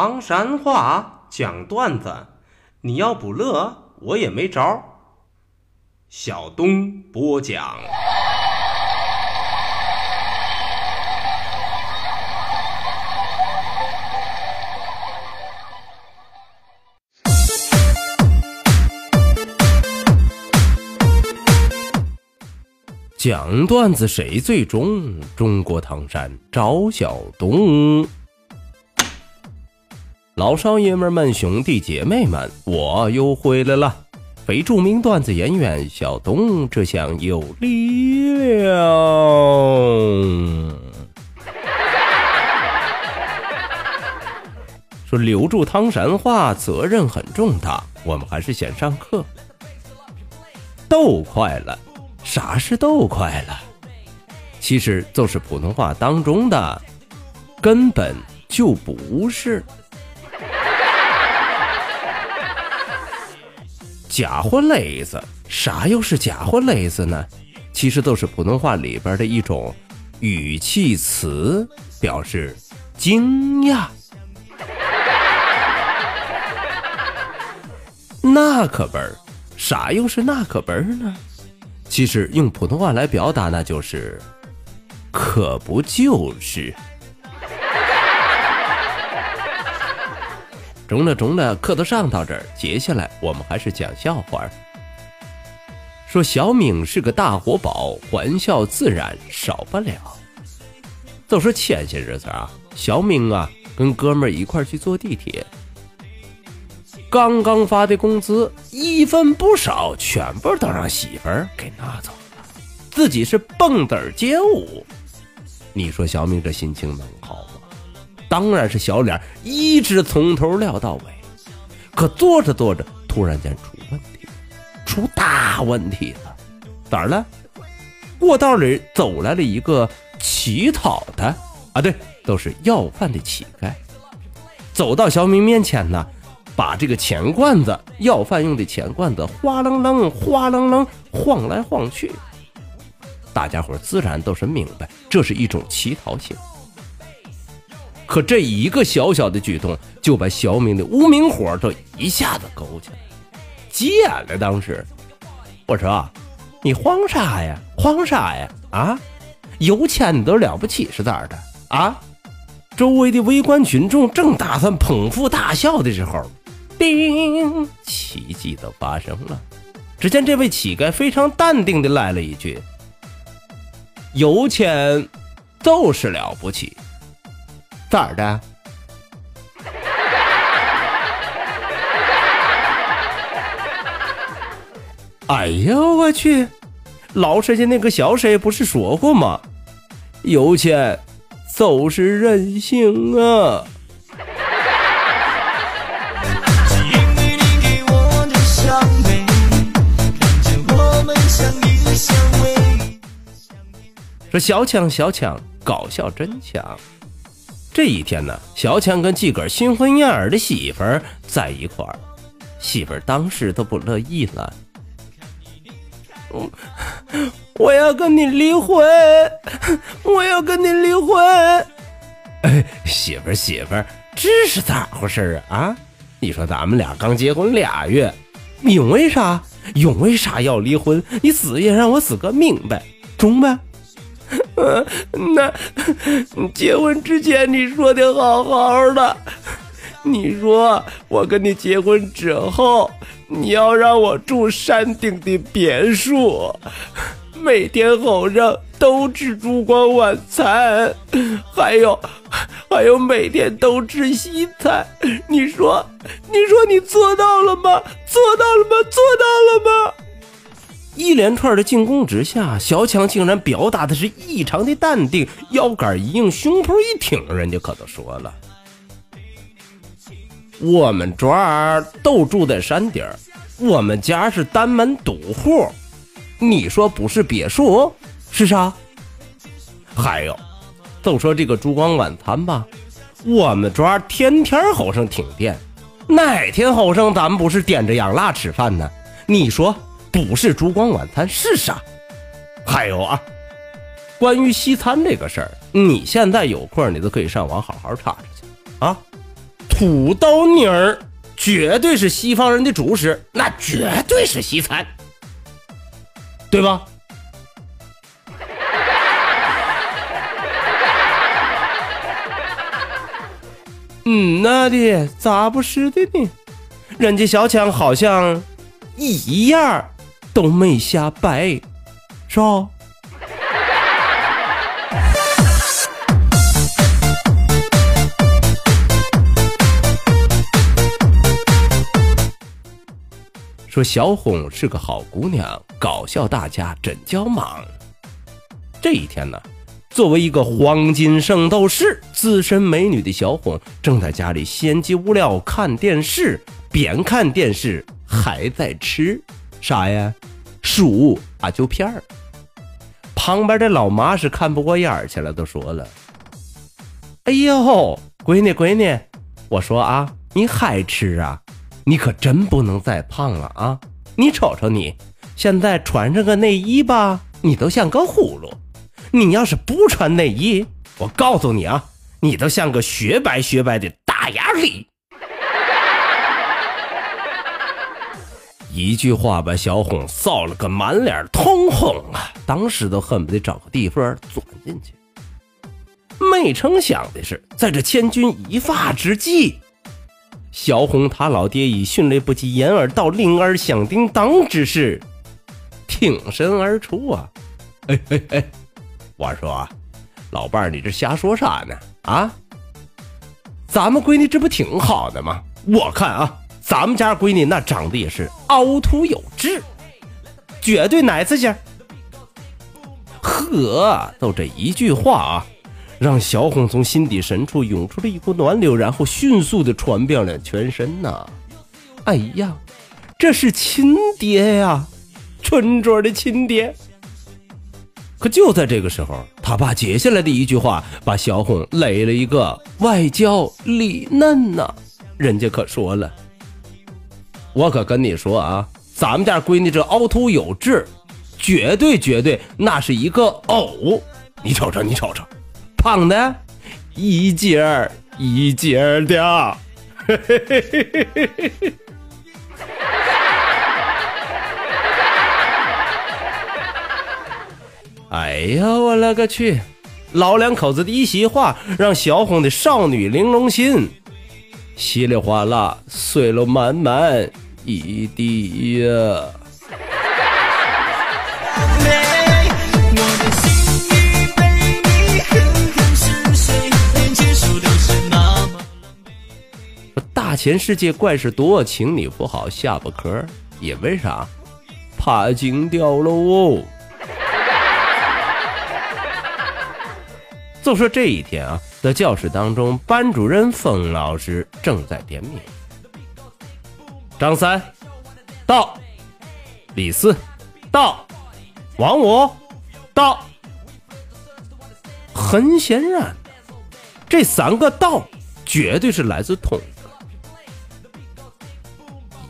唐山话讲段子，你要不乐，我也没招。小东播讲。讲段子谁最中？中国唐山赵小东。老少爷们们、兄弟姐妹们，我又回来了！非著名段子演员小东，这厢有力量。说留住唐山话，责任很重大。我们还是先上课。都快了，啥是都快了？其实就是普通话当中的，根本就不是。家伙累子，啥又是假货累子呢？其实都是普通话里边的一种语气词，表示惊讶。那可本儿，啥又是那可本儿呢？其实用普通话来表达，那就是可不就是。中了中了，课都上到这儿，接下来我们还是讲笑话。说小明是个大活宝，欢笑自然少不了。都说前些日子啊，小明啊跟哥们儿一块去坐地铁，刚刚发的工资一分不少，全部都让媳妇儿给拿走了，自己是蹦跶街舞。你说小明这心情能好吗？当然是小脸一直从头撂到尾，可做着做着，突然间出问题，出大问题了，咋了？过道里走来了一个乞讨的。啊，对，都是要饭的乞丐，走到小明面前呢，把这个钱罐子，要饭用的钱罐子，哗楞楞，哗楞楞晃来晃去，大家伙自然都是明白，这是一种乞讨行为。可这一个小小的举动，就把小明的无名火都一下子勾起来，急眼了。当时我说：“你慌啥呀？慌啥呀？啊，有钱你都了不起是咋的？啊！”周围的围观群众正打算捧腹大笑的时候，叮，奇迹都发生了。只见这位乞丐非常淡定的来了一句：“有钱就是了不起。”咋的？哎呦我去！老师家那个小谁不是说过吗？有钱就是任性啊！说小强小强，搞笑真强。这一天呢，小强跟自个儿新婚燕尔的媳妇儿在一块儿，媳妇儿当时都不乐意了。我要跟你离婚，我要跟你离婚。哎，媳妇儿媳妇儿，这是咋回事啊？啊，你说咱们俩刚结婚俩月，你为啥？因为啥要离婚？你死也让我死个明白，中呗？嗯，那结婚之前你说的好好的，你说我跟你结婚之后，你要让我住山顶的别墅，每天早上都吃烛光晚餐，还有还有每天都吃西餐。你说，你说你做到了吗？做到了吗？做到了吗？一连串的进攻之下，小强竟然表达的是异常的淡定，腰杆一硬，胸脯一挺，人家可都说了：“我们庄儿都住在山顶儿，我们家是单门独户，你说不是别墅是啥？还有，都说这个烛光晚餐吧，我们庄儿天天好生停电，哪天好生咱们不是点着洋蜡吃饭呢？你说？”不是烛光晚餐是啥？还有啊，关于西餐这个事儿，你现在有空，你都可以上网好好查查去啊。土豆泥儿绝对是西方人的主食，那绝对是西餐，对吧？嗯，那的咋不是的呢？人家小强好像一样都没瞎掰，是吧？说小红是个好姑娘，搞笑大家真叫忙。这一天呢？作为一个黄金圣斗士、资深美女的小红，正在家里闲极无聊看电视，边看电视还在吃啥呀？薯啊就片儿。旁边的老妈是看不过眼儿去了，都说了：“哎呦，闺女闺女，我说啊，你还吃啊？你可真不能再胖了啊！你瞅瞅你，现在穿上个内衣吧，你都像个葫芦。”你要是不穿内衣，我告诉你啊，你都像个雪白雪白的大鸭梨。一句话把小红臊了个满脸通红啊！当时都恨不得找个地方钻进去。没成想的是，在这千钧一发之际，小红他老爹以迅雷不及掩耳盗铃儿响叮当之势挺身而出啊！哎哎哎！我说，老伴儿，你这瞎说啥呢？啊，咱们闺女这不挺好的吗？我看啊，咱们家闺女那长得也是凹凸有致，绝对奶子型。呵，就这一句话啊，让小红从心底深处涌出了一股暖流，然后迅速的传遍了全身呐。哎呀，这是亲爹呀，纯纯的亲爹。可就在这个时候，他爸接下来的一句话把小红雷了一个外焦里嫩呐。人家可说了，我可跟你说啊，咱们家闺女这凹凸有致，绝对绝对那是一个偶。你瞅瞅，你瞅瞅，胖的一截儿一截儿的。嘿嘿嘿嘿嘿嘿嘿。哎呀，我勒个去！老两口子的一席话，让小红的少女玲珑心稀里哗啦碎了满满一地呀！大千世界怪事多，请你不好下巴壳，因为啥？怕惊掉了哦！就说这一天啊，在教室当中，班主任冯老师正在点名。张三到，李四到，王五到。很显然，这三个到绝对是来自同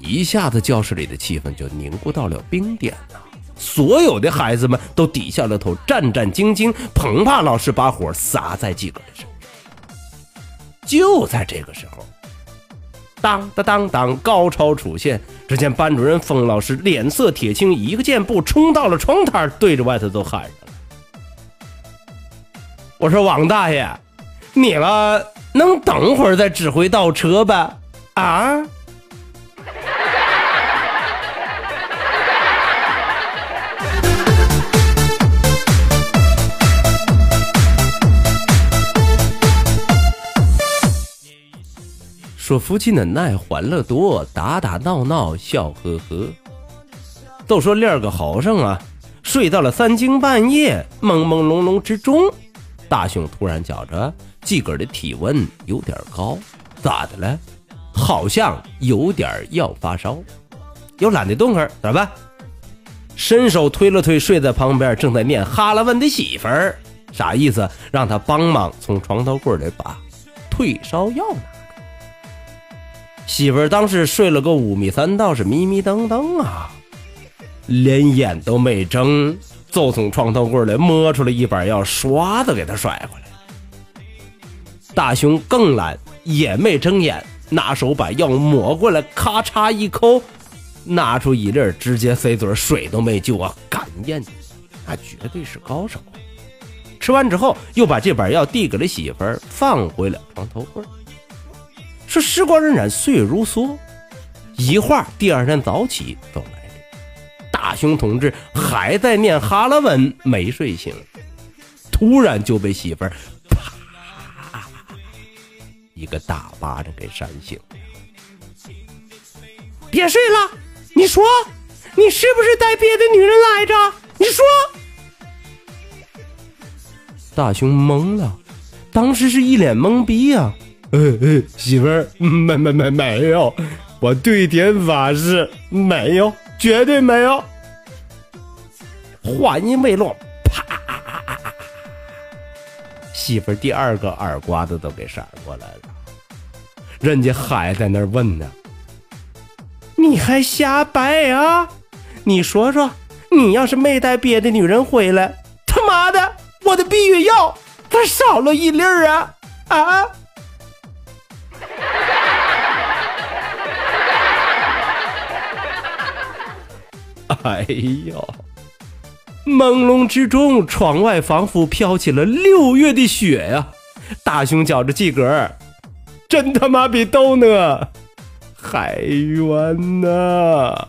一。一下子，教室里的气氛就凝固到了冰点呐。所有的孩子们都低下了头，战战兢兢，生怕老师把火撒在几个人身上。就在这个时候，当当当当，高潮出现。只见班主任冯老师脸色铁青，一个箭步冲到了窗台，对着外头都喊上了：“我说王大爷，你了能等会儿再指挥倒车吧？啊？”说夫妻恩爱欢乐多，打打闹闹笑呵呵。都说练个好生啊，睡到了三更半夜，朦朦胧胧之中，大雄突然觉着自个儿的体温有点高，咋的了？好像有点要发烧，又懒得动会儿，咋办？伸手推了推睡在旁边正在念哈拉文的媳妇儿，啥意思？让他帮忙从床头柜里把退烧药拿。媳妇儿当时睡了个五迷三道，是迷迷瞪瞪啊，连眼都没睁，就从床头柜里摸出来一把药，唰的给他甩过来。大雄更懒，也没睁眼，拿手把药抹过来，咔嚓一抠，拿出一粒，直接塞嘴，水都没救啊，干咽，那绝对是高手。吃完之后，又把这板药递给了媳妇儿，放回了床头柜。说时光荏苒，岁月如梭，一会儿第二天早起都来了，大雄同志还在念哈拉文，没睡醒，突然就被媳妇儿啪一个大巴掌给扇醒了。别睡了，你说，你是不是带别的女人来着？你说。大雄懵了，当时是一脸懵逼呀。呃呃，媳妇儿，没没没没有，我对天发誓，没有，绝对没有。话音未落，啪！媳妇儿第二个耳刮子都给扇过来了，人家还在那儿问呢，你还瞎掰啊？你说说，你要是没带别的女人回来，他妈的，我的避孕药咋少了一粒儿啊？啊！哎呦！朦胧之中，窗外仿佛飘起了六月的雪呀！大雄觉着自个儿真他妈比逗呢，还冤呢！